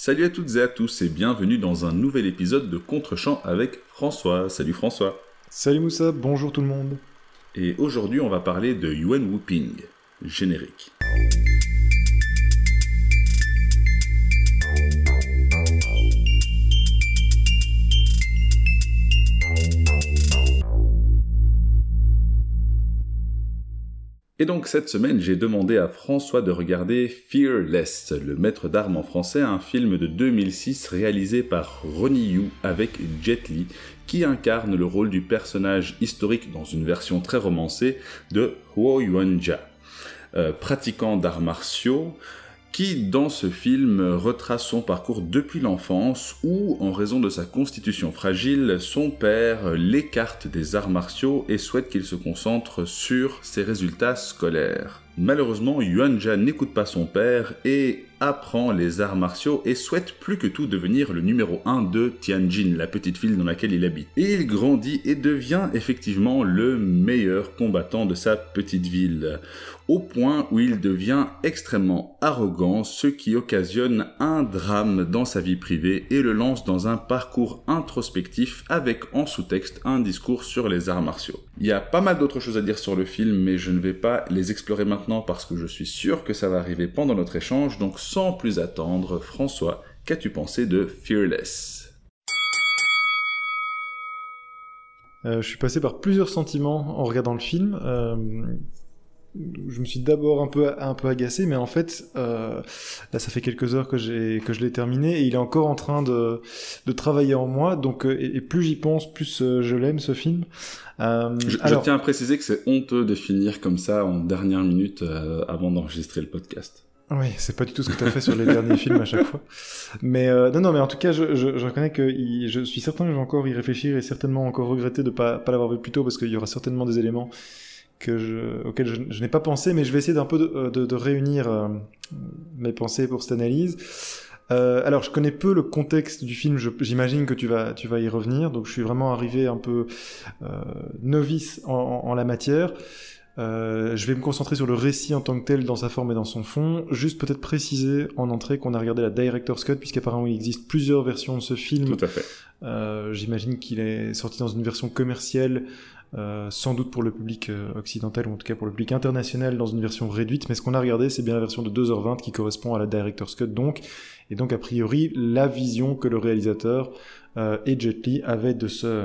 Salut à toutes et à tous et bienvenue dans un nouvel épisode de Contre-champ avec François. Salut François. Salut Moussa, bonjour tout le monde. Et aujourd'hui on va parler de Yuan Whooping, générique. Et donc cette semaine, j'ai demandé à François de regarder Fearless, le maître d'armes en français, un film de 2006 réalisé par Ronnie Yu avec Jet Li, qui incarne le rôle du personnage historique dans une version très romancée de Huo Yuanjia. Euh, pratiquant d'arts martiaux, qui, dans ce film, retrace son parcours depuis l'enfance où, en raison de sa constitution fragile, son père l'écarte des arts martiaux et souhaite qu'il se concentre sur ses résultats scolaires. Malheureusement, Yuan n'écoute pas son père et apprend les arts martiaux et souhaite plus que tout devenir le numéro 1 de Tianjin, la petite ville dans laquelle il habite. Et il grandit et devient effectivement le meilleur combattant de sa petite ville, au point où il devient extrêmement arrogant, ce qui occasionne un drame dans sa vie privée et le lance dans un parcours introspectif avec en sous-texte un discours sur les arts martiaux. Il y a pas mal d'autres choses à dire sur le film, mais je ne vais pas les explorer maintenant parce que je suis sûr que ça va arriver pendant notre échange, sans plus attendre, François, qu'as-tu pensé de Fearless? Euh, Je suis passé par plusieurs sentiments en regardant le film. Euh, je me suis d'abord un peu un peu agacé, mais en fait, euh, là, ça fait quelques heures que que je l'ai terminé et il est encore en train de de travailler en moi. Donc, et, plus j'y pense, plus je l'aime ce film. Euh, je, je, tiens à préciser que c'est honteux de finir comme ça en dernière minute euh, avant d'enregistrer le podcast. Oui, c'est pas du tout ce que tu as fait sur les derniers films à chaque fois. Mais euh, non, non, mais en tout cas, je, je, je reconnais que je suis certain que je vais encore y réfléchir et certainement encore regretter de pas pas l'avoir vu plus tôt parce qu'il y aura certainement des éléments que je, auquel je, n'ai pas pensé, mais je vais essayer d'un peu de, euh, de, de réunir euh, mes pensées pour cette analyse. Euh, alors, je connais peu le contexte du film. J'imagine que tu vas, tu vas y revenir. Donc, je suis vraiment arrivé un peu euh, novice en, en, la matière. Euh, je vais me concentrer sur le récit en tant que tel, dans sa forme et dans son fond. Juste peut-être préciser en entrée qu'on a regardé la Director's Cut, puisqu'apparemment il existe plusieurs versions de ce film. Tout à fait. Euh, J'imagine qu'il est sorti dans une version commerciale euh, sans doute pour le public euh, occidental ou en tout cas pour le public international dans une version réduite, mais ce qu'on a regardé c'est bien la version de 2h20 qui correspond à la Director's Cut donc, et donc a priori la vision que le réalisateur euh, et Jet Li avaient de ce,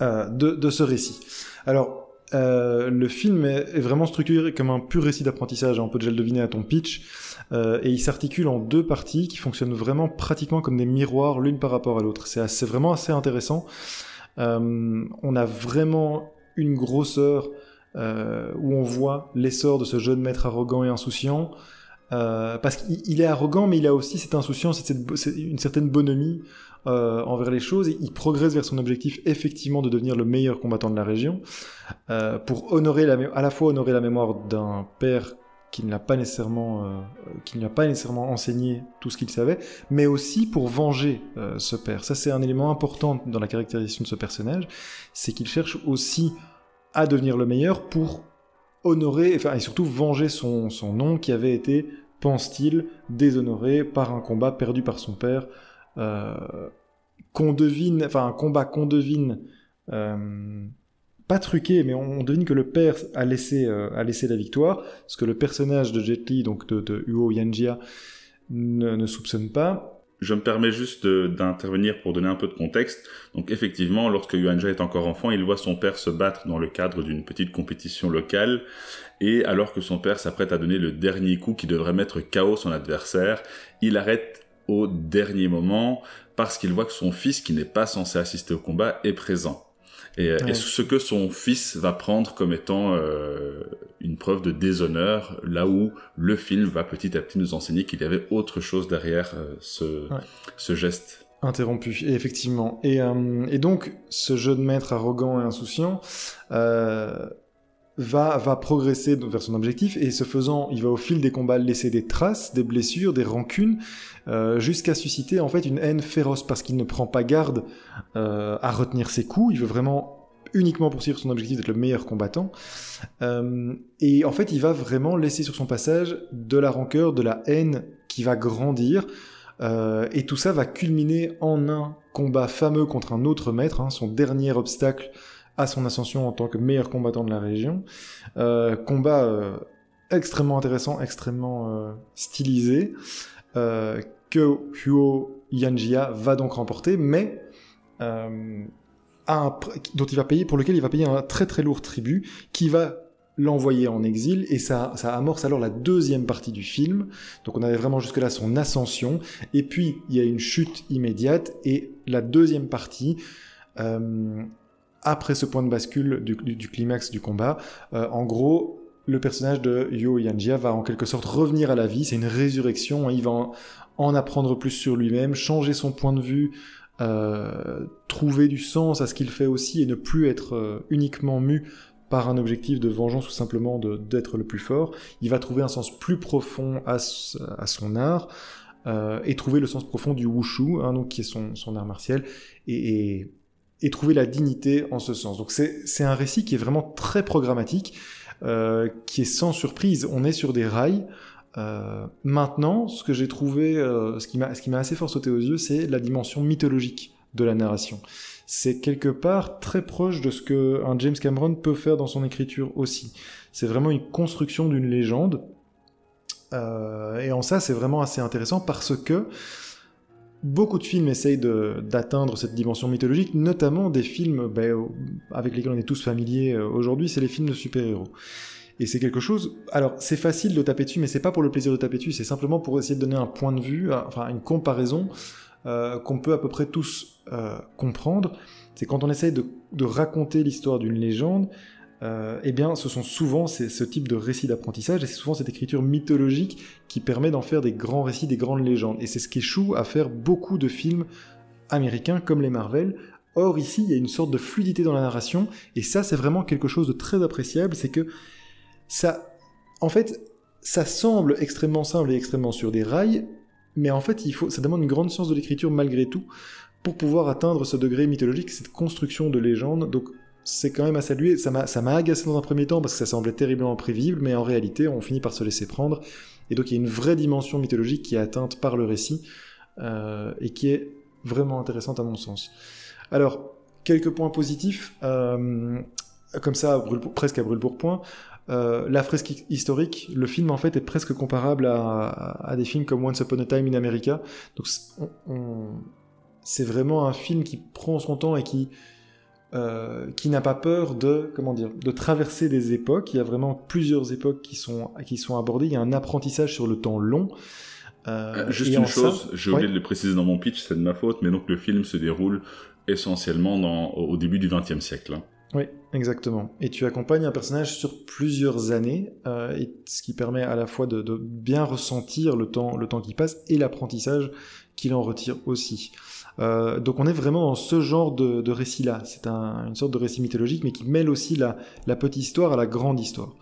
euh, de, de, ce récit. Alors, euh, le film est, vraiment structuré comme un pur récit d'apprentissage, on peut déjà le deviner à ton pitch, et il s'articule en deux parties qui fonctionnent vraiment pratiquement comme des miroirs l'une par rapport à l'autre. C'est vraiment assez intéressant. Euh, on a vraiment une grosseur euh, où on voit l'essor de ce jeune maître arrogant et insouciant. Euh, parce qu'il est arrogant, mais il a aussi cette insouciance, cette, cette, une certaine bonhomie euh, envers les choses. Il progresse vers son objectif, effectivement, de devenir le meilleur combattant de la région, euh, pour honorer à la fois honorer la mémoire d'un père qui ne l'a pas nécessairement, euh, qui pas nécessairement enseigné tout ce qu'il savait, mais aussi pour venger ce père. Ça, c'est un élément important dans la caractérisation de ce personnage, c'est qu'il cherche aussi à devenir le meilleur pour honorer, enfin, et surtout venger son, son nom qui avait été, pense-t-il, déshonoré par un combat perdu par son père, qu'on devine, enfin, un combat qu'on devine euh, pas truqué, mais on devine que le père a laissé, euh, a laissé la victoire, ce que le personnage de Jet Li, donc de, de Huo Yanjia, ne, ne, soupçonne pas. Je me permets juste d'intervenir pour donner un peu de contexte. Donc effectivement, lorsque Yuanja est encore enfant, il voit son père se battre dans le cadre d'une petite compétition locale, et alors que son père s'apprête à donner le dernier coup qui devrait mettre KO son adversaire, il arrête au dernier moment parce qu'il voit que son fils, qui n'est pas censé assister au combat, est présent et, ouais. et, ce que son fils va prendre comme étant euh, une preuve de déshonneur, là où le film va petit à petit nous enseigner qu'il y avait autre chose derrière euh, ce, ouais. ce geste. Interrompu, et effectivement. Et, euh, et, donc, ce jeune maître arrogant et insouciant euh, va, va progresser vers son objectif, et ce faisant, il va au fil des combats laisser des traces, des blessures, des rancunes, euh, jusqu'à susciter en fait une haine féroce parce qu'il ne prend pas garde euh, à retenir ses coups. Il veut vraiment uniquement poursuivre son objectif d'être le meilleur combattant. Euh, et en fait, il va vraiment laisser sur son passage de la rancœur, de la haine qui va grandir. Euh, et tout ça va culminer en un combat fameux contre un autre maître, hein, son dernier obstacle à son ascension en tant que meilleur combattant de la région. Euh, combat euh, extrêmement intéressant, extrêmement stylisé, que Huo Yanjia va donc remporter, mais dont il va payer, pour lequel il va payer un très très lourd tribut, qui va l'envoyer en exil, et ça, amorce alors la deuxième partie du film. Donc on avait vraiment jusque-là son ascension, et puis il y a une chute immédiate, et la deuxième partie, euh, après ce point de bascule du, climax du combat, euh, en gros, le personnage de Yo Yanjia va en quelque sorte revenir à la vie, c'est une résurrection, il va en, apprendre plus sur lui-même, changer son point de vue, euh, trouver du sens à ce qu'il fait aussi et ne plus être uniquement mu par un objectif de vengeance ou simplement d'être le plus fort, il va trouver un sens plus profond à, son art euh, et trouver le sens profond du wushu, hein, donc qui est son, son art martial, et, et, trouver la dignité en ce sens. Donc c'est un récit qui est vraiment très programmatique, euh, qui est sans surprise. On est sur des rails. Euh, maintenant, ce que j'ai trouvé, euh, ce qui m'a assez fort sauté aux yeux, c'est la dimension mythologique de la narration c'est quelque part très proche de ce que un James Cameron peut faire dans son écriture aussi. C'est vraiment une construction d'une légende. Euh, et en ça, c'est vraiment assez intéressant parce que beaucoup de films essayent d'atteindre cette dimension mythologique, notamment des films ben, avec lesquels on est tous familiers euh, aujourd'hui, c'est les films de super-héros. Et c'est quelque chose. Alors, c'est facile de taper dessus, mais c'est pas pour le plaisir de taper dessus, c'est simplement pour essayer de donner un point de vue, enfin une comparaison euh, qu'on peut à peu près tous euh, comprendre, c'est quand on essaye de, raconter l'histoire d'une légende, euh, eh bien, ce sont souvent ce type de récit d'apprentissage, et c'est souvent cette écriture mythologique qui permet d'en faire des grands récits, des grandes légendes. Et c'est ce qui échoue à faire beaucoup de films américains comme les Marvel. Or, ici, il y a une sorte de fluidité dans la narration, et ça, c'est vraiment quelque chose de très appréciable, c'est que ça, en fait, ça semble extrêmement simple et extrêmement sur des rails, mais en fait, il faut, ça demande une grande science de l'écriture malgré tout pour pouvoir atteindre ce degré mythologique, cette construction de légende. Donc, c'est quand même à saluer. Ça m'a, agacé dans un premier temps parce que ça semblait terriblement prévisible, mais en réalité, on finit par se laisser prendre. Et donc, il y a une vraie dimension mythologique qui est atteinte par le récit euh, et qui est vraiment intéressante à mon sens. Alors, quelques points positifs. Euh, comme ça, presque à brûle-pourpoint. Euh, la fresque historique, le film en fait est presque comparable à, des films comme Once Upon a Time in America. Donc c'est vraiment un film qui prend son temps et qui euh, qui n'a pas peur de comment dire de traverser des époques. Il y a vraiment plusieurs époques qui sont qui sont abordées. Il y a un apprentissage sur le temps long. Euh, Juste une chose, j'ai oublié de le préciser dans mon pitch, c'est de ma faute, mais donc le film se déroule essentiellement dans, au début du XXe siècle. Hein. Oui, exactement. Et tu accompagnes un personnage sur plusieurs années, euh, et ce qui permet à la fois de, bien ressentir le temps, le temps qui passe et l'apprentissage qu'il en retire aussi. Euh, donc on est vraiment dans ce genre de, récit-là. C'est une sorte de récit mythologique, mais qui mêle aussi la, petite histoire à la grande histoire.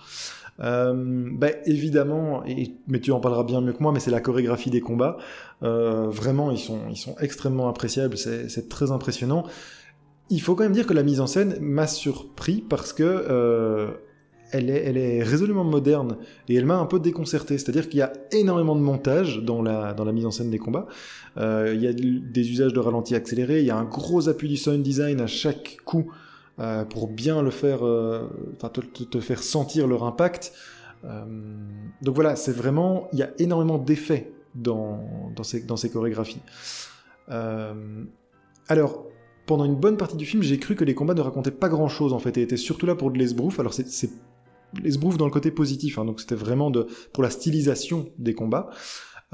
Euh, bah, évidemment, et, mais tu en parleras bien mieux que moi, mais c'est la chorégraphie des combats. vraiment, ils sont, ils sont extrêmement appréciables, c'est très impressionnant il faut quand même dire que la mise en scène m'a surpris parce que euh, elle, est, résolument moderne et elle m'a un peu déconcerté. C'est-à-dire qu'il y a énormément de montage dans la, mise en scène des combats. Euh, il y a des usages de ralenti accéléré, il y a un gros appui du sound design à chaque coup euh, pour bien le faire, enfin te, faire sentir leur impact. donc voilà, c'est vraiment, il y a énormément d'effets dans, dans, ces, dans ces chorégraphies. alors, pendant une bonne partie du film, j'ai cru que les combats ne racontaient pas grand chose en fait et étaient surtout là pour de l'esbrouf. Alors c'est l'esbrouf dans le côté positif, hein, donc c'était vraiment de, pour la stylisation des combats.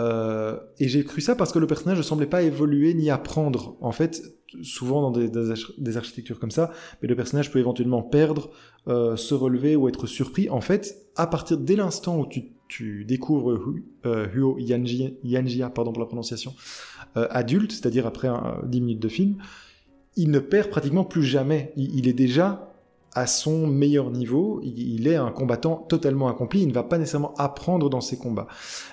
Euh, et j'ai cru ça parce que le personnage ne semblait pas évoluer ni apprendre. En fait, souvent dans des, architectures comme ça, mais le personnage peut éventuellement perdre, euh, se relever ou être surpris. En fait, à partir dès l'instant où tu, découvres euh, Huo Yanjia, pardon pour la prononciation, adulte, c'est-à-dire après 10 minutes de film, il ne perd pratiquement plus jamais. Il, est déjà à son meilleur niveau, il, est un combattant totalement accompli, il ne va pas nécessairement apprendre dans ses combats.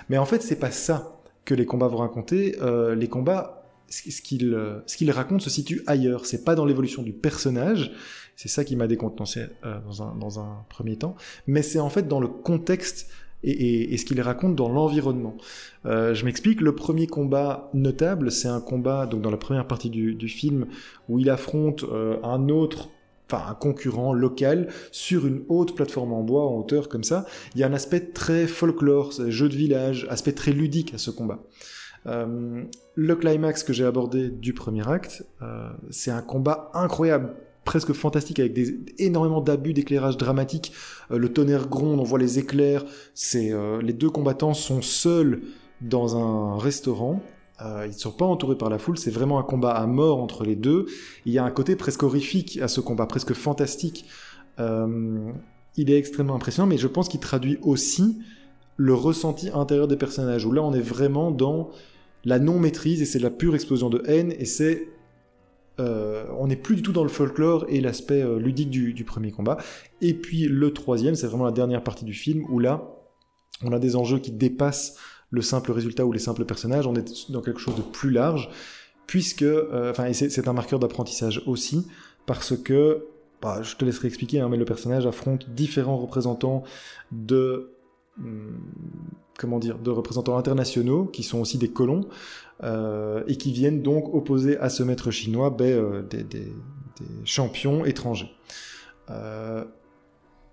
Mais en fait, c'est pas ça que les combats vont raconter. Euh, les combats, ce qu'il ce raconte se situe ailleurs. C'est pas dans l'évolution du personnage. C'est ça qui m'a décontenancé euh, dans, un, premier temps. Mais c'est en fait dans le contexte et, ce qu'il raconte dans l'environnement. Euh, je m'explique, le premier combat notable, c'est un combat donc dans la première partie du, film où il affronte un autre enfin un concurrent local sur une haute plateforme en bois en hauteur comme ça. Il y a un aspect très folklore, jeu de village, aspect très ludique à ce combat. Euh, le climax que j'ai abordé du premier acte, c'est un combat incroyable, presque fantastique avec des, énormément d'abus d'éclairage dramatique. Euh, le tonnerre gronde, on voit les éclairs. Euh, les deux combattants sont seuls dans un restaurant. Euh, ils ne sont pas entourés par la foule. C'est vraiment un combat à mort entre les deux. Il y a un côté presque horrifique à ce combat, presque fantastique. il est extrêmement impressionnant, mais je pense qu'il traduit aussi le ressenti intérieur des personnages. Où là, on est vraiment dans la non maîtrise et c'est la pure explosion de haine et c'est euh, on n'est plus du tout dans le folklore et l'aspect euh, ludique du, premier combat. Et puis le troisième, c'est vraiment la dernière partie du film où là, on a des enjeux qui dépassent le simple résultat ou les simples personnages. On est dans quelque chose de plus large, puisque, euh, enfin, c'est un marqueur d'apprentissage aussi, parce que, bah, je te laisserai expliquer, hein, mais le personnage affronte différents représentants de hum, comment dire, de représentants internationaux qui sont aussi des colons euh, et qui viennent donc opposer à ce maître chinois ben, euh, des, champions étrangers.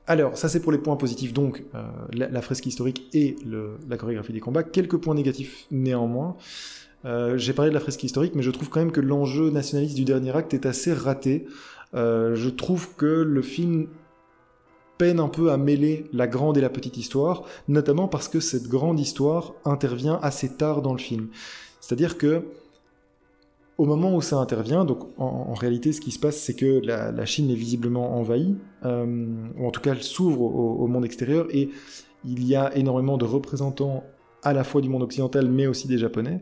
Alors, ça c'est pour les points positifs, donc la, fresque historique et la chorégraphie des combats. Quelques points négatifs néanmoins. J'ai parlé de la fresque historique, mais je trouve quand même que l'enjeu nationaliste du dernier acte est assez raté. je trouve que le film peine un peu à mêler la grande et la petite histoire, notamment parce que cette grande histoire intervient assez tard dans le film. C'est-à-dire que au moment où ça intervient, donc en, réalité, ce qui se passe, c'est que la, Chine est visiblement envahie, euh, ou en tout cas, elle s'ouvre au, monde extérieur, et il y a énormément de représentants à la fois du monde occidental, mais aussi des Japonais,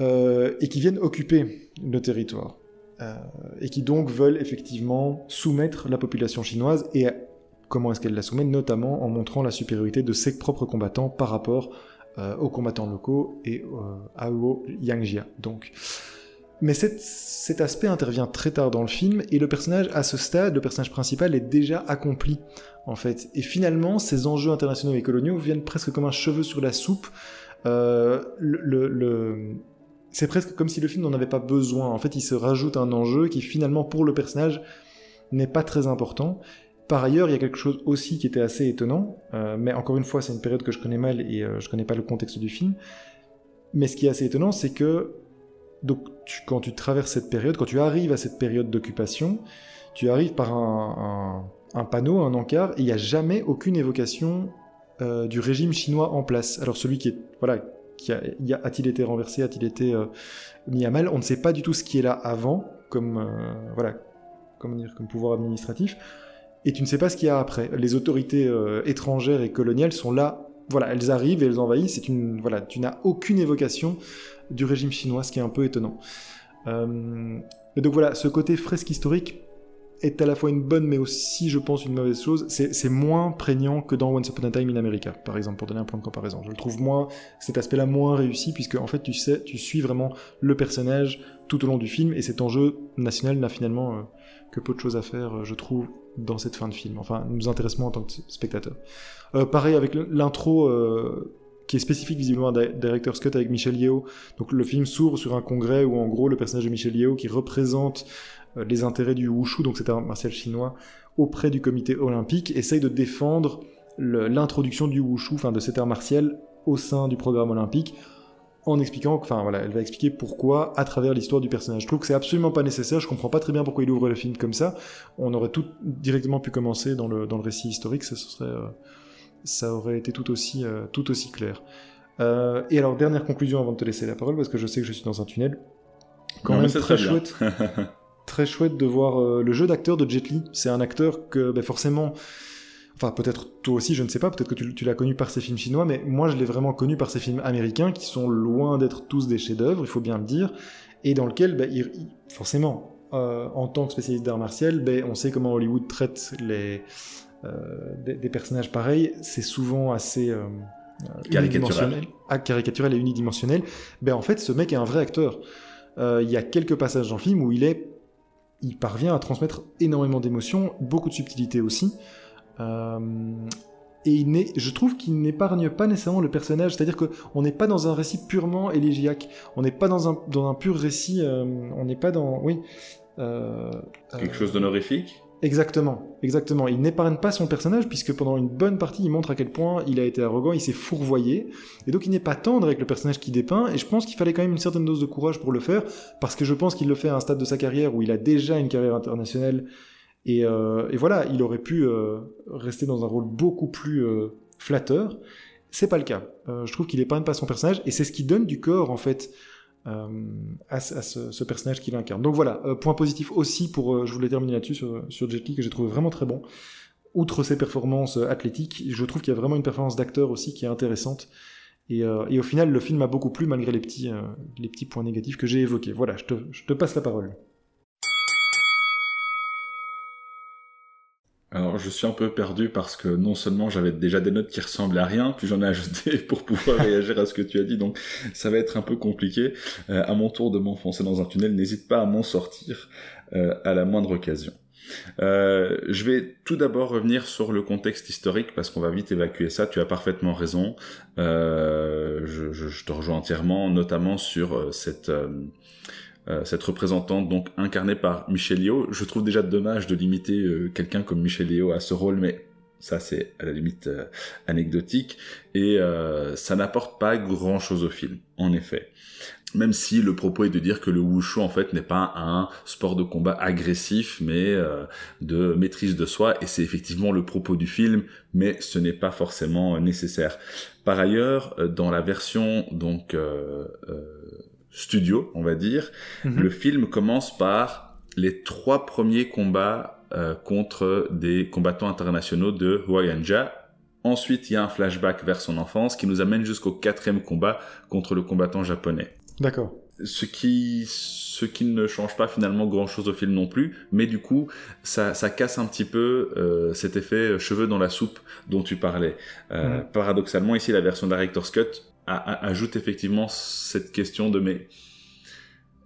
euh, et qui viennent occuper le territoire, euh, et qui donc veulent effectivement soumettre la population chinoise, et comment est-ce qu'elle la soumet, notamment en montrant la supériorité de ses propres combattants par rapport aux combattants locaux et à Yangjia. Donc, mais cet aspect intervient très tard dans le film et le personnage, à ce stade, le personnage principal est déjà accompli en fait. Et finalement, ces enjeux internationaux et coloniaux viennent presque comme un cheveu sur la soupe. Euh, C'est presque comme si le film n'en avait pas besoin. En fait, il se rajoute un enjeu qui finalement pour le personnage n'est pas très important. Par ailleurs, il y a quelque chose aussi qui était assez étonnant, euh, mais encore une fois, c'est une période que je connais mal et euh, je connais pas le contexte du film. Mais ce qui est assez étonnant, c'est que donc, quand tu traverses cette période, quand tu arrives à cette période d'occupation, tu arrives par un, panneau, un encart, et il n'y a jamais aucune évocation euh, du régime chinois en place. Alors celui qui est, voilà, qui a-t-il été renversé, a-t-il été mis à mal On ne sait pas du tout ce qui est là avant, comme dire, comme pouvoir administratif et tu ne sais pas ce qu'il y a après. Les autorités euh, étrangères et coloniales sont là, voilà, elles arrivent et elles envahissent. C'est une, voilà, tu n'as aucune évocation du régime chinois, ce qui est un peu étonnant. Euh, donc voilà, ce côté fresque historique est à la fois une bonne, mais aussi, je pense, une mauvaise chose. C'est moins prégnant que dans Once Upon a Time in America, par exemple, pour donner un point de comparaison. Je le trouve moins, cet aspect-là moins réussi, puisque en fait, tu sais, tu suis vraiment le personnage tout au long du film, et cet enjeu national n'a finalement euh, que peu de choses à faire, je trouve, dans cette fin de film. Enfin, nous intéressons en tant que spectateur. Euh, pareil avec l'intro euh, qui est spécifique visiblement à Director Scott avec Michel Yeo. Donc le film s'ouvre sur un congrès où en gros le personnage de Michel Yeo qui représente euh, les intérêts du wushu, donc c'est un martial chinois, auprès du comité olympique, essaye de défendre l'introduction du wushu, enfin de cet art martial au sein du programme olympique en expliquant, enfin voilà, elle va expliquer pourquoi à travers l'histoire du personnage. Je trouve que c'est absolument pas nécessaire, je comprends pas très bien pourquoi il ouvre le film comme ça. On aurait tout directement pu commencer dans le, dans le récit historique, ça, serait, euh, ça aurait été tout aussi, euh, tout aussi clair. Euh, et alors, dernière conclusion avant de te laisser la parole, parce que je sais que je suis dans un tunnel. Quand même très, chouette. très chouette de voir le jeu d'acteur de Jet Li. C'est un acteur que ben, forcément Enfin, peut-être toi aussi, je ne sais pas, peut-être que tu, l'as connu par ces films chinois, mais moi je l'ai vraiment connu par ces films américains qui sont loin d'être tous des chefs-d'œuvre, il faut bien le dire, et dans lequel, bah, forcément, euh, en tant que spécialiste d'art martial, bah, on sait comment Hollywood traite les, euh, des, personnages pareils, c'est souvent assez. Euh, caricatural. Ah, caricatural et unidimensionnel. Ben, en fait, ce mec est un vrai acteur. Il y a quelques passages dans le film où il est. Il parvient à transmettre énormément d'émotions, beaucoup de subtilité aussi. Euh, et il je trouve qu'il n'épargne pas nécessairement le personnage, c'est-à-dire qu'on n'est pas dans un récit purement élégiaque, on n'est pas dans un, dans un pur récit, euh, on n'est pas dans... Oui. Euh, Quelque chose d'honorifique? Exactement, exactement. Il n'épargne pas son personnage puisque pendant une bonne partie, il montre à quel point il a été arrogant, il s'est fourvoyé, et donc il n'est pas tendre avec le personnage qui dépeint. Et je pense qu'il fallait quand même une certaine dose de courage pour le faire, parce que je pense qu'il le fait à un stade de sa carrière où il a déjà une carrière internationale, et, euh, voilà, il aurait pu euh, rester dans un rôle beaucoup plus euh, flatteur. C'est pas le cas. je trouve qu'il épargne pas son personnage, et c'est ce qui donne du corps en fait euh, à, ce, personnage qu'il incarne. Donc voilà, euh, point positif aussi pour, euh, je voulais terminer là-dessus sur, sur Jet Li que j'ai trouvé vraiment très bon. Outre ses performances athlétiques, je trouve qu'il y a vraiment une performance d'acteur aussi qui est intéressante. Et, et, au final, le film m'a beaucoup plu malgré les petits, les petits points négatifs que j'ai évoqués. Voilà, je te, je te passe la parole. Alors, je suis un peu perdu parce que non seulement j'avais déjà des notes qui ressemblaient à rien, puis j'en ai ajouté pour pouvoir réagir à ce que tu as dit, donc ça va être un peu compliqué. Euh, à mon tour de m'enfoncer dans un tunnel, n'hésite pas à m'en sortir euh, à la moindre occasion. Euh, je vais tout d'abord revenir sur le contexte historique parce qu'on va vite évacuer ça. Tu as parfaitement raison. Je, te rejoins entièrement, notamment sur cette euh, cette représentante donc incarnée par Michel Yeo. Je trouve déjà dommage de limiter euh, quelqu'un comme Michel Yeo à ce rôle, mais ça c'est à la limite euh, anecdotique et ça n'apporte pas grand chose au film, en effet. Même si le propos est de dire que le wushu en fait n'est pas un sport de combat agressif, mais de maîtrise de soi, et c'est effectivement le propos du film, mais ce n'est pas forcément nécessaire. Par ailleurs, dans la version donc studio, on va dire. Mhm. Le film commence par les trois premiers combats euh, contre des combattants internationaux de Huayanja. Ensuite, il y a un flashback vers son enfance qui nous amène jusqu'au quatrième combat contre le combattant japonais. D'accord. Ce qui, ce qui ne change pas finalement grand chose au film non plus, mais du coup, ça, ça casse un petit peu euh, cet effet cheveux dans la soupe dont tu parlais. Euh. Paradoxalement, ici, la version Director's Cut ajoute effectivement cette question de mais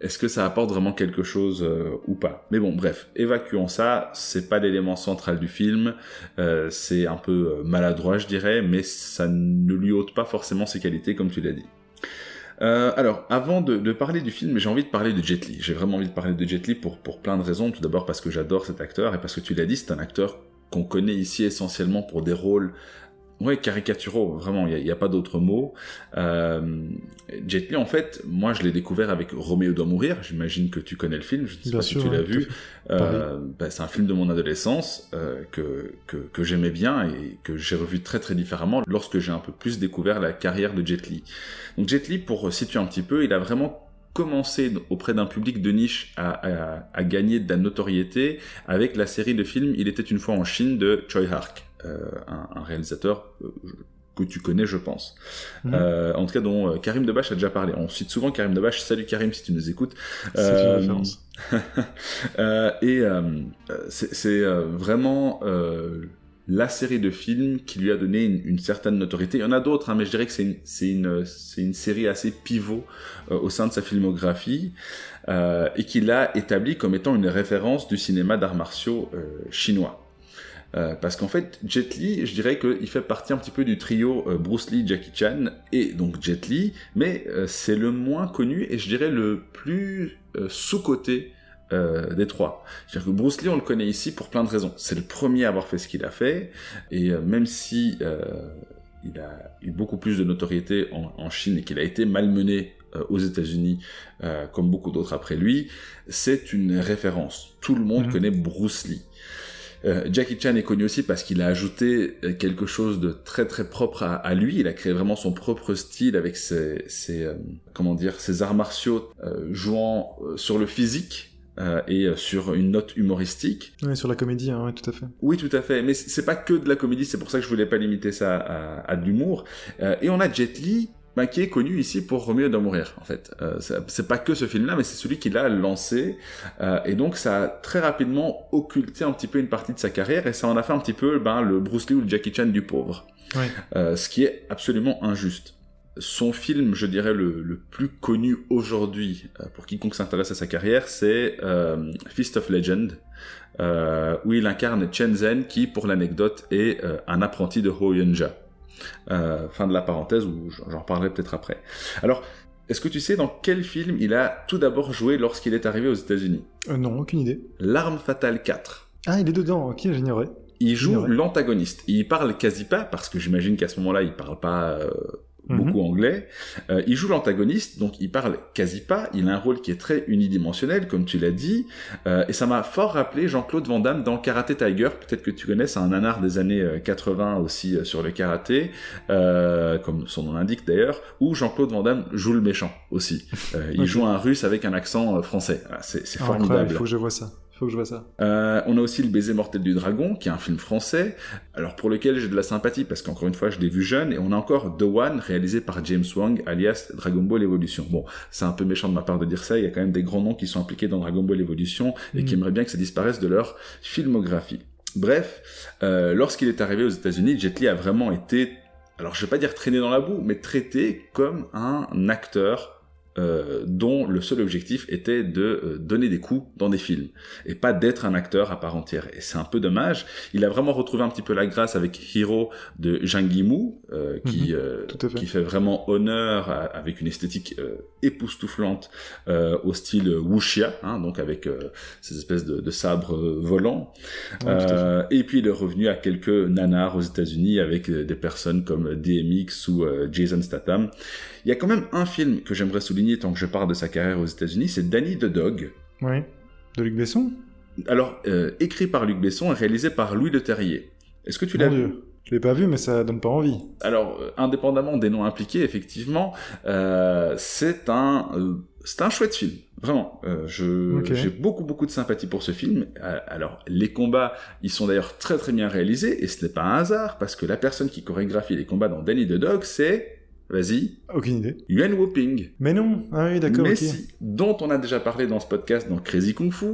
est-ce que ça apporte vraiment quelque chose euh, ou pas? Mais bon, bref, évacuons ça. C'est pas l'élément central du film. Euh, c'est un peu euh, maladroit, je dirais, mais ça ne lui ôte pas forcément ses qualités, comme tu l'as dit. alors, avant de, parler du film, j'ai envie de parler de Jet Li. J'ai vraiment envie de parler de Jet Li pour plein de raisons. Tout d'abord parce que j'adore cet acteur et parce que tu l'as dit, c'est un acteur qu'on connaît ici essentiellement pour des rôles Ouais, caricaturaux, vraiment, il n'y a, pas d'autre mot. Euh, Jet Li, en fait, moi je l'ai découvert avec Roméo doit mourir, j'imagine que tu connais le film, je ne sais pas si tu l'as vu. Euh, bah, c'est un film de mon adolescence euh, que, que, que j'aimais bien et que j'ai revu très très différemment lorsque j'ai un peu plus découvert la carrière de Jet Li. Donc Jet Li, pour situer un petit peu, il a vraiment commencé auprès d'un public de niche à, à, à, gagner de la notoriété avec la série de films Il était une fois en Chine de Choi Hark. Euh, un, réalisateur euh, que tu connais, je pense. Mhm. Euh, en tout cas, dont Karim Debache a déjà parlé. On cite souvent Karim Debache. Salut Karim, si tu nous écoutes. C'est une référence. et c'est vraiment la série de films qui lui a donné une, certaine notoriété. Il y en a d'autres, hein, mais je dirais que c'est une, une, une, série assez pivot au sein de sa filmographie et qui l'a établi comme étant une référence du cinéma d'arts martiaux chinois. Euh, parce qu'en fait, Jet Li, je dirais qu'il fait partie un petit peu du trio euh, Bruce Lee, Jackie Chan et donc Jet Li, mais euh, c'est le moins connu et je dirais le plus sous-coté des trois. C'est-à-dire que Bruce Lee, on le connaît ici pour plein de raisons. C'est le premier à avoir fait ce qu'il a fait, et même si il a eu beaucoup plus de notoriété en, Chine et qu'il a été malmené aux États-Unis, comme beaucoup d'autres après lui, c'est une référence. Tout le monde mhm. connaît Bruce Lee. Euh, Jackie Chan est connu aussi parce qu'il a ajouté euh, quelque chose de très très propre à, lui. Il a créé vraiment son propre style avec ses, euh, comment dire, ses arts martiaux jouant sur le physique. et sur une note humoristique. Oui, sur la comédie, hein, tout à fait. Oui, tout à fait. Mais c'est pas que de la comédie, c'est pour ça que je voulais pas limiter ça à, à de l'humour. et on a Jet Li, bah, qui est connu ici pour Roméo doit mourir, en fait. Euh, c'est pas que ce film-là, mais c'est celui qui l'a lancé, euh, et donc ça a très rapidement occulté un petit peu une partie de sa carrière, et ça en a fait un petit peu ben, le Bruce Lee ou le Jackie Chan du pauvre. Euh, ce qui est absolument injuste. son film, je dirais, le, le plus connu aujourd'hui, euh, pour quiconque s'intéresse à sa carrière, c'est Fist of Legend, où il incarne Chen Zhen, qui, pour l'anecdote, est un apprenti de Ho Yun-ja. Euh, fin de la parenthèse, où j'en reparlerai peut-être après. Alors, est-ce que tu sais dans quel film il a tout d'abord joué lorsqu'il est arrivé aux États-Unis? Euh, non, aucune idée. L'arme fatale 4. Ah, il est dedans, ok, j'ignorais. Il joue l'antagoniste. Il parle quasi pas, parce que j'imagine qu'à ce moment-là, il parle pas euh, Mhm. beaucoup anglais. Euh, il joue l'antagoniste, donc il parle quasi pas. Il a un rôle qui est très unidimensionnel, comme tu l'as dit. Euh, et ça m'a fort rappelé Jean-Claude Van Damme dans Karate Tiger. Peut-être que tu connais, c'est un nanar des années euh, 80 aussi euh, sur le karaté, euh, comme son nom l'indique d'ailleurs, où Jean-Claude Van Damme joue le méchant aussi. Euh, il joue un russe avec un accent euh, français. C'est Ah, formidable. incroyable, il faut que je vois ça. Faut que je vois ça. Euh, on a aussi Le baiser mortel du dragon, qui est un film français, alors pour lequel j'ai de la sympathie, parce qu'encore une fois, je l'ai vu jeune, et on a encore The One, réalisé par James Wang, alias Dragon Ball Evolution. Bon, c'est un peu méchant de ma part de dire ça, il y a quand même des grands noms qui sont impliqués dans Dragon Ball Evolution, et qui Mhm. aimeraient bien que ça disparaisse de leur filmographie. Bref, euh, lorsqu'il est arrivé aux États-Unis, Jet Li a vraiment été, alors je vais pas dire traîné dans la boue, mais traité comme un acteur euh, dont le seul objectif était de euh, donner des coups dans des films et pas d'être un acteur à part entière. Et c'est un peu dommage. Il a vraiment retrouvé un petit peu la grâce avec Hiro de Zhang Yimou, euh, qui, Mhm, fait. qui fait vraiment honneur à- avec une esthétique époustouflante au style wuxia, hein, donc avec ces espèces de, de sabres volants. Ouais, et puis il est revenu à quelques nanars aux États-Unis avec des personnes comme DMX ou Jason Statham. Il y a quand même un film que j'aimerais souligner tant que je parle de sa carrière aux États-Unis, c'est Danny the Dog. Oui. De Luc Besson? Alors, euh, écrit par Luc Besson et réalisé par Louis Leterrier. Est-ce que tu l'as vu? Je l'ai pas vu, mais ça donne pas envie. Alors, euh, indépendamment des noms impliqués, effectivement, euh, c'est un, euh, c'est un chouette film. Vraiment, Euh, je, j'ai beaucoup beaucoup de sympathie pour ce film. Alors, les combats, ils sont d'ailleurs très très bien réalisés, et ce n'est pas un hasard parce que la personne qui chorégraphie les combats dans Danny the Dog, c'est, vas-y, Aucune idée. Yuan Woping. Mais non. Ah oui, d'accord, Mais si, dont on a déjà parlé dans ce podcast dans Crazy Kung Fu,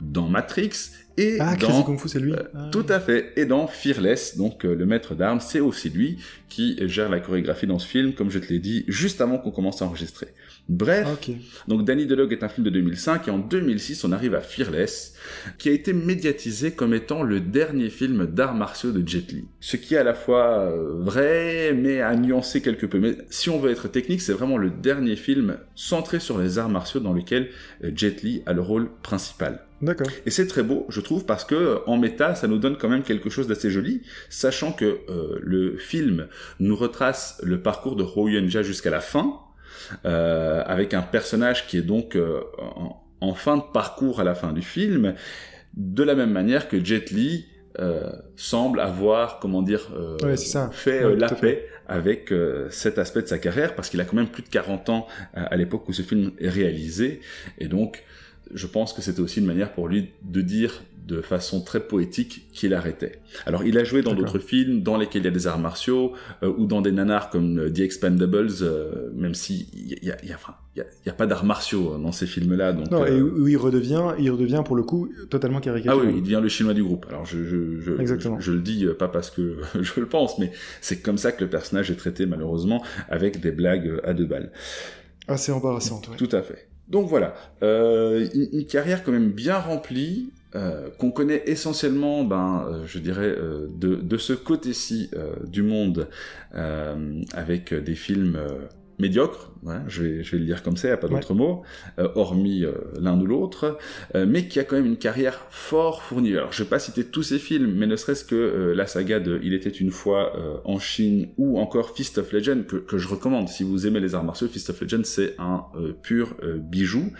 dans Matrix et Ah, dans Crazy Kung Fu, c'est lui. euh, Ah, tout à fait. Et dans Fearless, donc euh, le maître d'armes, c'est aussi lui qui gère la chorégraphie dans ce film, comme je te l'ai dit, juste avant qu'on commence à enregistrer. Bref, Ah, ok. donc Danny DeLog est un film de 2005 et en 2006 on arrive à Fearless, qui a été médiatisé comme étant le dernier film d'arts martiaux de Jet Li. Ce qui est à la fois euh, vrai, mais à nuancer quelque peu. Mais si on veut être technique, c'est vraiment le dernier film centré sur les arts martiaux dans lequel euh, Jet Li a le rôle principal. D'accord. Et c'est très beau, je trouve, parce que euh, en méta, ça nous donne quand même quelque chose d'assez joli, sachant que euh, le film nous retrace le parcours de Ho Yun-ja jusqu'à la fin, avec un personnage qui est donc euh, en, en fin de parcours à la fin du film, de la même manière que Jet Li euh, semble avoir, comment dire, euh, Ouais, c'est ça. fait Ouais, euh, la fait. paix avec euh, cet aspect de sa carrière, parce qu'il a quand même plus de 40 ans euh, à l'époque où ce film est réalisé, et donc je pense que c'était aussi une manière pour lui de dire de façon très poétique qu'il arrêtait. Alors il a joué dans d'autres films dans lesquels il y a des arts martiaux euh, ou dans des nanars comme euh, The Expendables, euh, même si il y a, il y a- enfin, il y a- il y a pas d'arts martiaux dans ces films-là. Donc, Non, euh, et où il redevient, il redevient pour le coup totalement ah caricatural. oui, il devient le chinois du groupe. Alors je, je, je, Exactement. je, je le dis pas parce que je le pense, mais c'est comme ça que le personnage est traité malheureusement avec des blagues à deux balles. Assez embarrassante, ouais. Tout à fait. Donc voilà, euh, une, carrière quand même bien remplie, euh, qu'on connaît essentiellement, ben, euh, je dirais, de, ce côté-ci du monde, avec des films médiocres, ouais, je, vais, je vais le dire comme ça, y a pas Ouais. d'autre mot, euh, hormis euh, l'un ou l'autre, euh, mais qui a quand même une carrière fort fournie. Alors je vais pas citer tous ces films, mais ne serait-ce que la saga de Il était une fois en Chine, ou encore Fist of Legend, que, que je recommande. Si vous aimez les arts martiaux, Fist of Legend, c'est un pur bijou.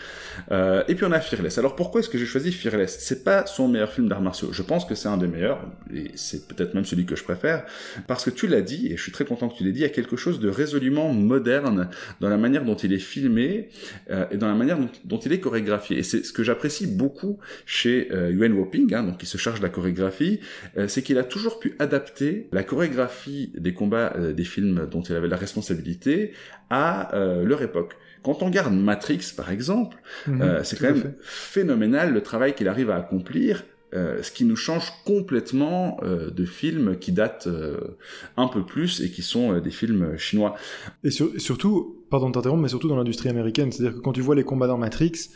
Et puis on a Fearless. Alors pourquoi est-ce que j'ai choisi Fearless? C'est pas son meilleur film d'arts martiaux. Je pense que c'est un des meilleurs, et c'est peut-être même celui que je préfère, parce que tu l'as dit, et je suis très content que tu l'aies dit, il y a quelque chose de résolument moderne dans la manière dont il est filmé euh, et dans la manière dont, dont il est chorégraphié. Et c'est ce que j'apprécie beaucoup chez euh, Yuan Woping, hein, donc qui se charge de la chorégraphie, euh, c'est qu'il a toujours pu adapter la chorégraphie des combats euh, des films dont il avait la responsabilité à leur époque. Quand on regarde Matrix, par exemple, Mhm, c'est quand même fait. phénoménal le travail qu'il arrive à accomplir ce qui nous change complètement de films qui datent un peu plus et qui sont des films chinois. Et surtout, pardon de t'interrompre, mais surtout dans l'industrie américaine, c'est-à-dire que quand tu vois les combats dans Matrix,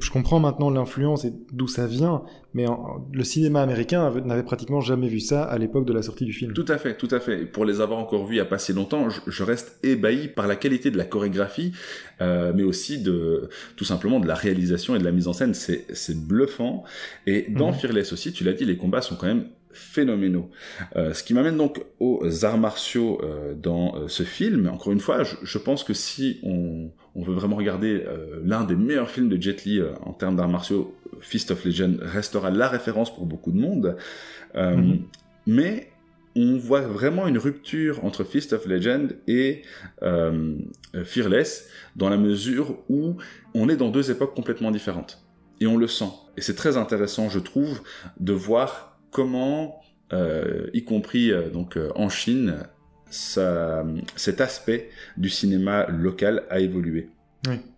je comprends maintenant l'influence et d'où ça vient, mais le cinéma américain n'avait pratiquement jamais vu ça à l'époque de la sortie du film. Tout à fait, tout à fait. pour les avoir encore vus il n'y a pas si longtemps, je, reste ébahi par la qualité de la chorégraphie, euh, mais aussi de tout simplement de la réalisation et de la mise en scène. C'est bluffant. Et dans mhm. Fearless aussi, tu l'as dit, les combats sont quand même phénoménaux. Euh, ce qui m'amène donc aux arts martiaux euh, dans euh, ce film. Encore une fois, je, je pense que si on, on veut vraiment regarder l'un des meilleurs films de Jet Li en termes d'arts martiaux, Fist of Legend restera la référence pour beaucoup de monde. Mhm. Mais on voit vraiment une rupture entre Fist of Legend et Fearless dans la mesure où on est dans deux époques complètement différentes. Et on le sent. Et c'est très intéressant, je trouve, de voir comment, euh, y compris euh, donc euh, en Chine, ça, cet aspect du cinéma local a évolué.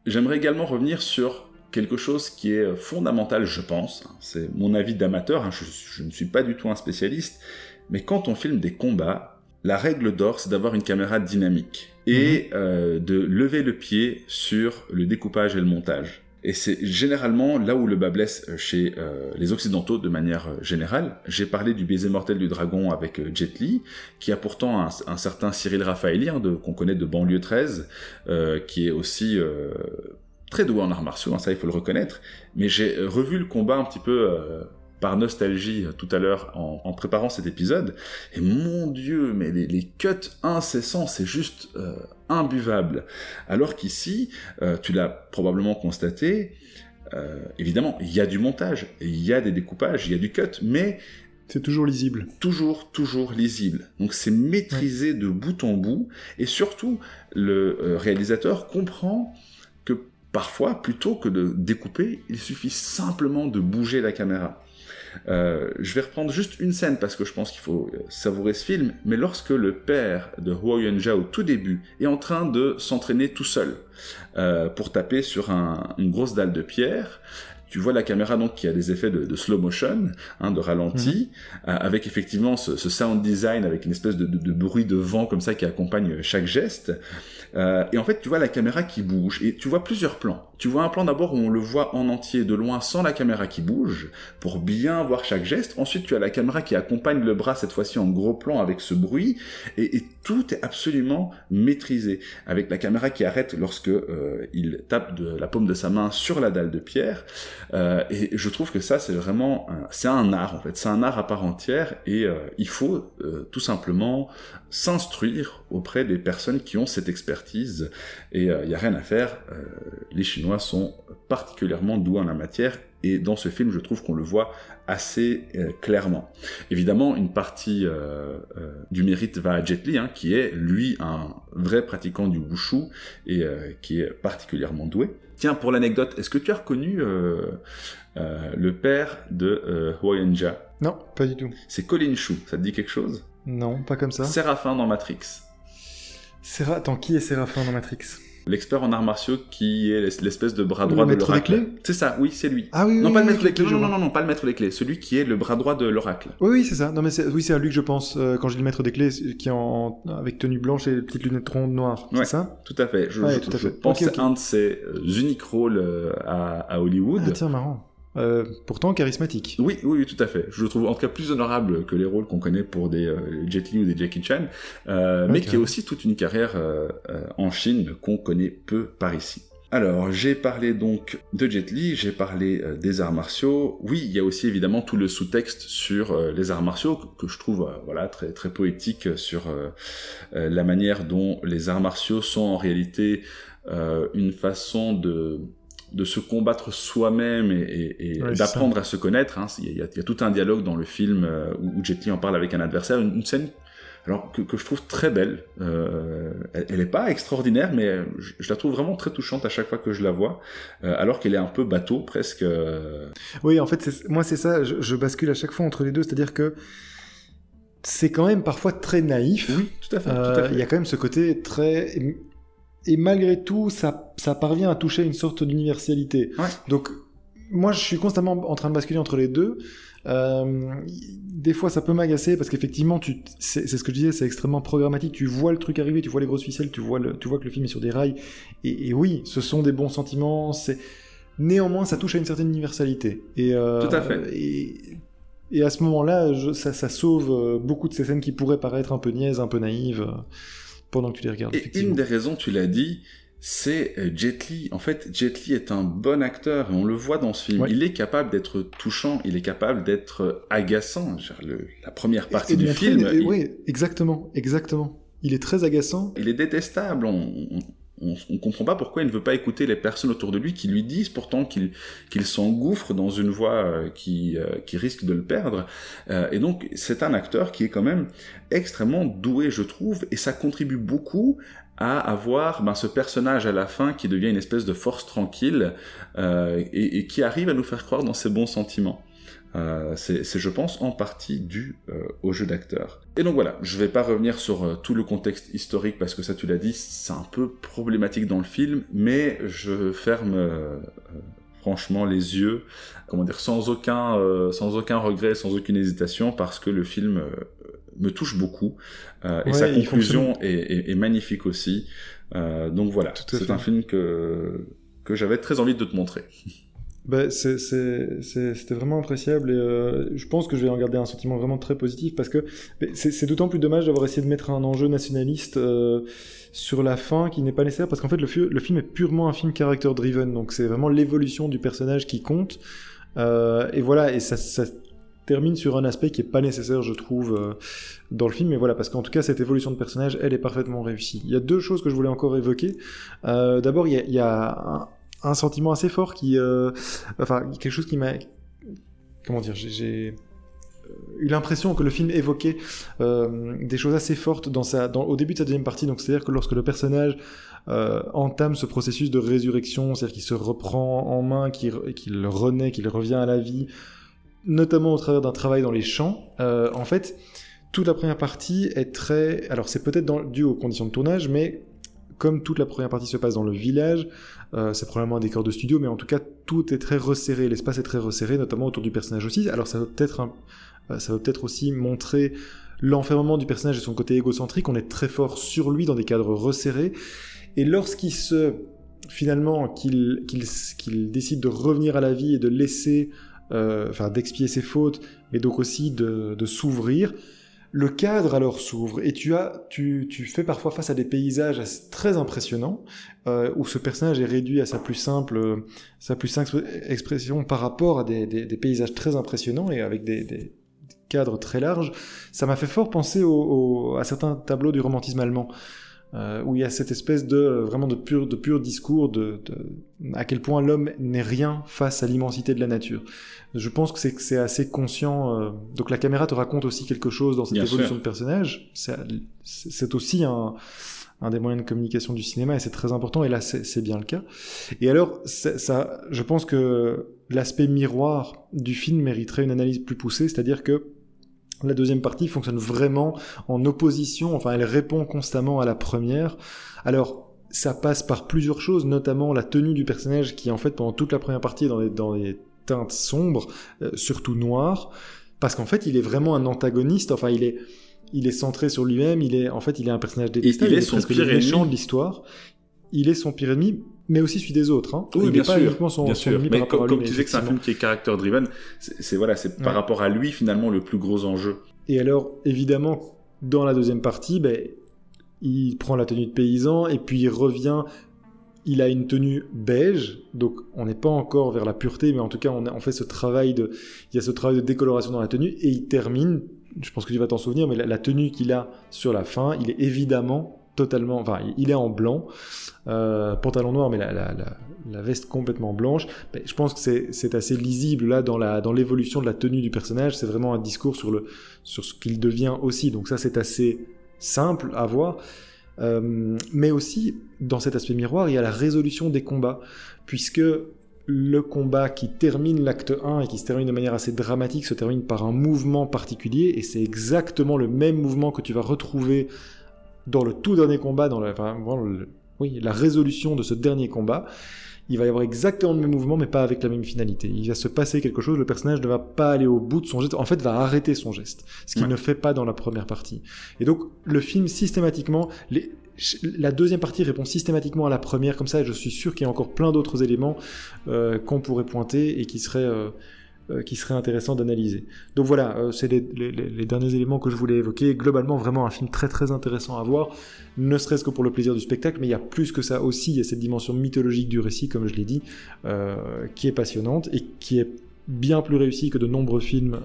J'aimerais également revenir sur quelque chose qui est fondamental, je pense. C'est mon avis d'amateur, hein, je, je, ne suis pas du tout un spécialiste, mais quand on filme des combats, la règle d'or, c'est d'avoir une caméra dynamique et mhm. de lever le pied sur le découpage et le montage. Et c'est généralement là où le bas blesse euh, chez euh, les Occidentaux de manière euh, générale. J'ai parlé du baiser mortel du dragon avec Jet Li, qui a pourtant un, certain Cyril Raffaelli, hein, qu'on connaît de banlieue 13, qui est aussi très doué en arts martiaux, hein, ça il faut le reconnaître. Mais j'ai revu le combat un petit peu par nostalgie tout à l'heure en, préparant cet épisode. Et mon Dieu, mais les, cuts incessants, c'est juste euh, imbuvable. Alors qu'ici, euh, tu l'as probablement constaté, euh, évidemment, il y a du montage, il y a des découpages, il y a du cut, mais c'est toujours lisible. Toujours, toujours lisible. Donc c'est maîtrisé de bout en bout, et surtout, le réalisateur comprend que parfois, plutôt que de découper, il suffit simplement de bouger la caméra. Euh, je vais reprendre juste une scène parce que je pense qu'il faut euh, savourer ce film, mais lorsque le père de Huo Yuanjia au tout début est en train de s'entraîner tout seul euh, pour taper sur une grosse dalle de pierre, tu vois la caméra donc qui a des effets de, slow motion, hein, de ralenti, mhm. avec effectivement ce, sound design avec une espèce de, de, bruit de vent comme ça qui accompagne chaque geste. Euh, et en fait, tu vois la caméra qui bouge et tu vois plusieurs plans. Tu vois un plan d'abord où on le voit en entier de loin sans la caméra qui bouge pour bien voir chaque geste. Ensuite, tu as la caméra qui accompagne le bras cette fois-ci en gros plan avec ce bruit et, tout est absolument maîtrisé avec la caméra qui arrête lorsque euh, il tape de la paume de sa main sur la dalle de pierre. Euh, et je trouve que ça, c'est vraiment, c'est un art en fait, c'est un art à part entière et il faut tout simplement s'instruire auprès des personnes qui ont cette expertise et il euh, n'y a rien à faire. Euh, les Chinois sont particulièrement doués en la matière et dans ce film, je trouve qu'on le voit assez euh, clairement. Évidemment, une partie du mérite va à Jet Li, hein, qui est lui un vrai pratiquant du wushu et qui est particulièrement doué. Tiens, pour l'anecdote, est-ce que tu as reconnu le père de Huo Yuanjia Non, pas du tout. C'est Colin Shu. Ça te dit quelque chose? Non, pas comme ça. Séraphin dans Matrix. Séra... Attends, qui est Séraphin dans Matrix L'expert en arts martiaux qui est l'espèce de bras droit de l'oracle. C'est ça, oui, c'est lui. Ah oui, non, oui, pas le maître des clés. Non, non, non, non, pas le maître des clés. Celui qui est le bras droit de l'oracle. Oui, oui, c'est ça. Non, mais oui, c'est à lui que je pense euh, quand je dis le maître des clés, qui est en avec tenue blanche et petites lunettes rondes noires. c'est ça Tout à fait. Je, tout à fait. pense c'est un de ses euh, uniques rôles euh, à, à Hollywood. Ah tiens, marrant. Euh, pourtant charismatique. Oui, oui, tout à fait. Je le trouve en tout cas plus honorable que les rôles qu'on connaît pour des euh, Jet Li ou des Jackie Chan, euh, mais qui a aussi toute une carrière en Chine qu'on connaît peu par ici. Alors, j'ai parlé donc de Jet Li, j'ai parlé des arts martiaux. Oui, il y a aussi évidemment tout le sous-texte sur les arts martiaux que, je trouve voilà très très poétique sur la manière dont les arts martiaux sont en réalité une façon de de se combattre soi-même et, d'apprendre à se connaître. Hein. Il, y a, tout un dialogue dans le film euh, où Jet Li en parle avec un adversaire, une, scène alors que, je trouve très belle. Euh, elle n'est pas extraordinaire, mais je, la trouve vraiment très touchante à chaque fois que je la vois, euh, alors qu'elle est un peu bateau presque. Oui, en fait, moi c'est ça, je, je, bascule à chaque fois entre les deux, c'est-à-dire que c'est quand même parfois très naïf. Oui, tout à fait. Il y a quand même ce côté très et malgré tout, ça, ça parvient à toucher une sorte d'universalité. Donc, moi, je suis constamment en train de basculer entre les deux. Euh, des fois, ça peut m'agacer parce qu'effectivement, c'est, ce que je disais, c'est extrêmement programmatique. Tu vois le truc arriver, tu vois les grosses ficelles, tu vois, le, tu vois que le film est sur des rails. Et, oui, ce sont des bons sentiments. C'est néanmoins, ça touche à une certaine universalité. Et, euh, Tout à fait. Et, et à ce moment-là, ça, ça, sauve euh, beaucoup de ces scènes qui pourraient paraître un peu niaises, un peu naïves pendant que tu les regardes. Et une des raisons, tu l'as dit, c'est euh, Jet Li. En fait, Jet Li est un bon acteur et on le voit dans ce film. Il est capable d'être touchant, il est capable d'être agaçant. la première partie du film. Oui, exactement, exactement. Il est très agaçant. Il est détestable. On, on, comprend pas pourquoi il ne veut pas écouter les personnes autour de lui qui lui disent pourtant qu'il s'engouffre dans une voie euh, qui euh, qui risque de le perdre. et donc c'est un acteur qui est quand même extrêmement doué, je trouve, et ça contribue beaucoup à avoir ben, ce personnage à la fin qui devient une espèce de force tranquille euh, et, qui arrive à nous faire croire dans ses bons sentiments. Euh, c'est, je pense, en partie dû euh, au jeu d'acteur. Et donc voilà, je vais pas revenir sur tout le contexte historique parce que ça, tu l'as dit, c'est un peu problématique dans le film, mais je ferme franchement les yeux, comment dire, sans aucun, sans aucun regret, sans aucune hésitation, parce que le film me touche beaucoup. Euh, et sa conclusion est, magnifique aussi. Euh, donc voilà, c'est un film que, que j'avais très envie de te montrer. Bah, c'était vraiment appréciable et euh, je pense que je vais en garder un sentiment vraiment très positif parce que c'est d'autant plus dommage d'avoir essayé de mettre un enjeu nationaliste sur la fin qui n'est pas nécessaire parce qu'en fait le, film est purement un film character driven donc c'est vraiment l'évolution du personnage qui compte et voilà et ça, termine sur un aspect qui est pas nécessaire, je trouve, euh, dans le film. Mais voilà, parce qu'en tout cas, cette évolution de personnage, elle est parfaitement réussie. Il y a deux choses que je voulais encore évoquer. Euh, d'abord, il y a, un, sentiment assez fort qui, euh, enfin, quelque chose qui m'a, comment dire, j'ai eu l'impression que le film évoquait des choses assez fortes dans sa, au début de sa deuxième partie. Donc, c'est-à-dire que lorsque le personnage entame ce processus de résurrection, c'est-à-dire qu'il se reprend en main, qu'il renaît, qu'il revient à la vie, notamment au travers d'un travail dans les champs. Euh, en fait, toute la première partie est très... Alors c'est peut-être dû aux conditions de tournage, mais comme toute la première partie se passe dans le village, euh, c'est probablement un décor de studio, mais en tout cas tout est très resserré, l'espace est très resserré, notamment autour du personnage aussi. Alors ça peut-être euh, peut-être aussi montrer l'enfermement du personnage et son côté égocentrique. On est très fort sur lui dans des cadres resserrés, et lorsqu'il se finalement qu'il qu'il décide de revenir à la vie et de laisser euh, enfin d'expier ses fautes, mais donc aussi de, s'ouvrir. Le cadre alors s'ouvre et tu as, tu, tu, fais parfois face à des paysages très impressionnants euh, où ce personnage est réduit à sa plus simple, sa plus simple expression par rapport à des, des, paysages très impressionnants et avec des, des cadres très larges. Ça m'a fait fort penser au, à certains tableaux du romantisme allemand. Euh, où il y a cette espèce de vraiment de pur, de pur discours de, de à quel point l'homme n'est rien face à l'immensité de la nature. Je pense que c'est c'est assez conscient. Euh, donc la caméra te raconte aussi quelque chose dans cette évolution de personnage. C'est aussi un un des moyens de communication du cinéma et c'est très important et là c'est bien le cas. Et alors ça, je pense que l'aspect miroir du film mériterait une analyse plus poussée, c'est-à-dire que la deuxième partie fonctionne vraiment en opposition, enfin elle répond constamment à la première. Alors ça passe par plusieurs choses, notamment la tenue du personnage qui en fait pendant toute la première partie est dans des, dans teintes sombres, euh, surtout noires, parce qu'en fait il est vraiment un antagoniste, enfin il est il est centré sur lui-même, il est en fait il est un personnage détestable, il, est, son pire méchant de l'histoire. Il est son pire ennemi, mais aussi celui des autres. Hein. Oui, bien, sûr, bien sûr. Mais comme, tu disais que c'est un film qui est character driven, c'est voilà, c'est par rapport à lui finalement le plus gros enjeu. Et alors, évidemment, dans la deuxième partie, ben, il prend la tenue de paysan et puis il revient. Il a une tenue beige, donc on n'est pas encore vers la pureté, mais en tout cas on, fait ce travail de, il y a ce travail de décoloration dans la tenue et il termine. Je pense que tu vas t'en souvenir, mais la tenue qu'il a sur la fin, il est évidemment totalement, enfin, il est en blanc, euh, pantalon noir, mais la, veste complètement blanche. je pense que c'est assez lisible là dans l'évolution de la tenue du personnage. C'est vraiment un discours sur ce qu'il devient aussi. Donc ça, c'est assez simple à voir. Euh, mais aussi, dans cet aspect miroir, il y a la résolution des combats, puisque le combat qui termine l'acte 1 et qui se termine de manière assez dramatique se termine par un mouvement particulier, et c'est exactement le même mouvement que tu vas retrouver dans le tout dernier combat, dans, la, oui, la résolution de ce dernier combat. il va y avoir exactement le même mouvement, mais pas avec la même finalité. Il va se passer quelque chose, le personnage ne va pas aller au bout de son geste, en fait, va arrêter son geste, ce qu'il ne fait pas dans la première partie. Et donc, le film, systématiquement, les, la deuxième partie répond systématiquement à la première, comme ça, et je suis sûr qu'il y a encore plein d'autres éléments euh, qu'on pourrait pointer et qui seraient, euh, qui seraient intéressants d'analyser. Donc voilà, c'est les, les, derniers éléments que je voulais évoquer. Globalement, vraiment un film très très intéressant à voir, ne serait-ce que pour le plaisir du spectacle, mais il y a plus que ça aussi, il y a cette dimension mythologique du récit, comme je l'ai dit, qui est passionnante et qui est bien plus réussie que de nombreux films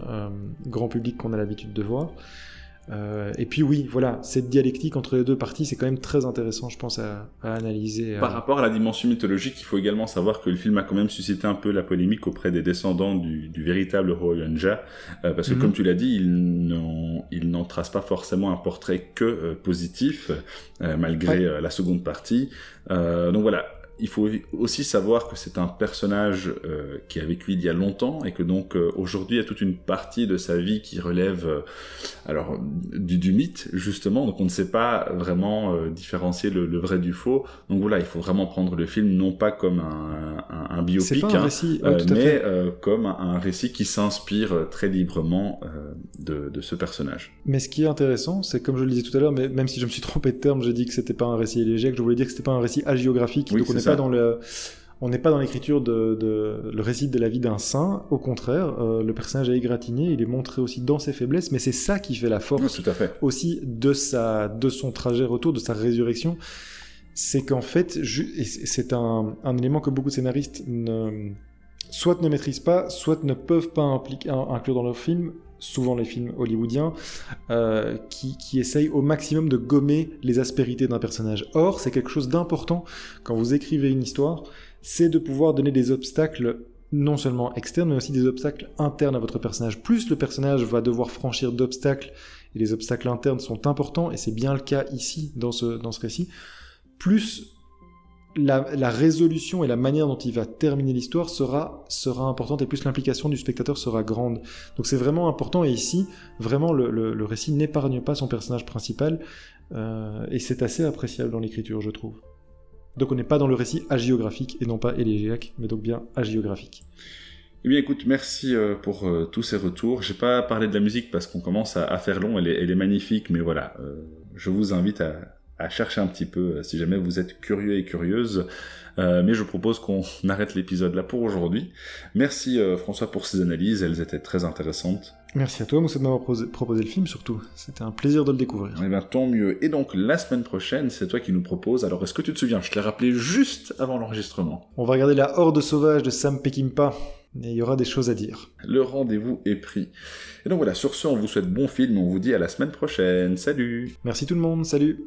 grand public qu'on a l'habitude de voir. Euh, et puis oui, voilà, cette dialectique entre les deux parties, c'est quand même très intéressant, je pense, à, à analyser. Par rapport à la dimension mythologique, il faut également savoir que le film a quand même suscité un peu la polémique auprès des descendants du, du véritable Royonja, euh, parce que mhm. comme tu l'as dit, il n'en trace pas forcément un portrait que euh, positif, euh, malgré la seconde partie. donc voilà, il faut aussi savoir que c'est un personnage euh, qui a vécu il y a longtemps et que donc euh, aujourd'hui il y a toute une partie de sa vie qui relève euh, alors du, du, mythe justement. Donc on ne sait pas vraiment euh, différencier le, le, vrai du faux. Donc voilà il faut vraiment prendre le film non pas comme un, un, un biopic un hein, récit, mais comme un récit qui s'inspire très librement de, de, ce personnage. Mais ce qui est intéressant c'est comme je le disais tout à l'heure mais même si je me suis trompé de terme j'ai dit que c'était pas un récit élégiaque je voulais dire que c'était pas un récit hagiographique oui, donc dans le on n'est pas dans l'écriture de, de, le récit de la vie d'un saint. Au contraire, euh, le personnage est égratigné, il est montré aussi dans ses faiblesses, mais c'est ça qui fait la force tout à fait. aussi de sa, de son trajet retour, de sa résurrection. C'est qu'en fait, c'est un, un, élément que beaucoup de scénaristes ne, soit ne maîtrisent pas, soit ne peuvent pas impliquer, inclure dans leur film, souvent les films hollywoodiens, euh, qui, qui, essayent au maximum de gommer les aspérités d'un personnage. Or, c'est quelque chose d'important quand vous écrivez une histoire, c'est de pouvoir donner des obstacles non seulement externes, mais aussi des obstacles internes à votre personnage. Plus le personnage va devoir franchir d'obstacles, et les obstacles internes sont importants, et c'est bien le cas ici dans ce, dans ce récit, plus la, résolution et la manière dont il va terminer l'histoire sera, sera importante et plus l'implication du spectateur sera grande. Donc c'est vraiment important et ici, vraiment, le, le, récit n'épargne pas son personnage principal euh, et c'est assez appréciable dans l'écriture, je trouve. Donc on n'est pas dans le récit agiographique et non pas élégiaque, mais donc bien agiographique. Eh bien écoute, merci euh, pour euh, tous ces retours. J'ai pas parlé de la musique parce qu'on commence à, faire long, elle est, elle est magnifique, mais voilà, je vous invite à, à chercher un petit peu euh, si jamais vous êtes curieux et curieuse. Euh, mais je propose qu'on arrête l'épisode là pour aujourd'hui. Merci euh, François pour ces analyses, elles étaient très intéressantes. Merci à toi Moussa de m'avoir proposé le film surtout. C'était un plaisir de le découvrir. Eh bien tant mieux. Et donc la semaine prochaine, c'est toi qui nous proposes. Alors est-ce que tu te souviens? Je te l'ai rappelé juste avant l'enregistrement. On va regarder la Horde sauvage de Sam Peckinpah. Et il y aura des choses à dire. Le rendez-vous est pris. Et donc voilà, sur ce, on vous souhaite bon film, on vous dit à la semaine prochaine. Salut Merci tout le monde, salut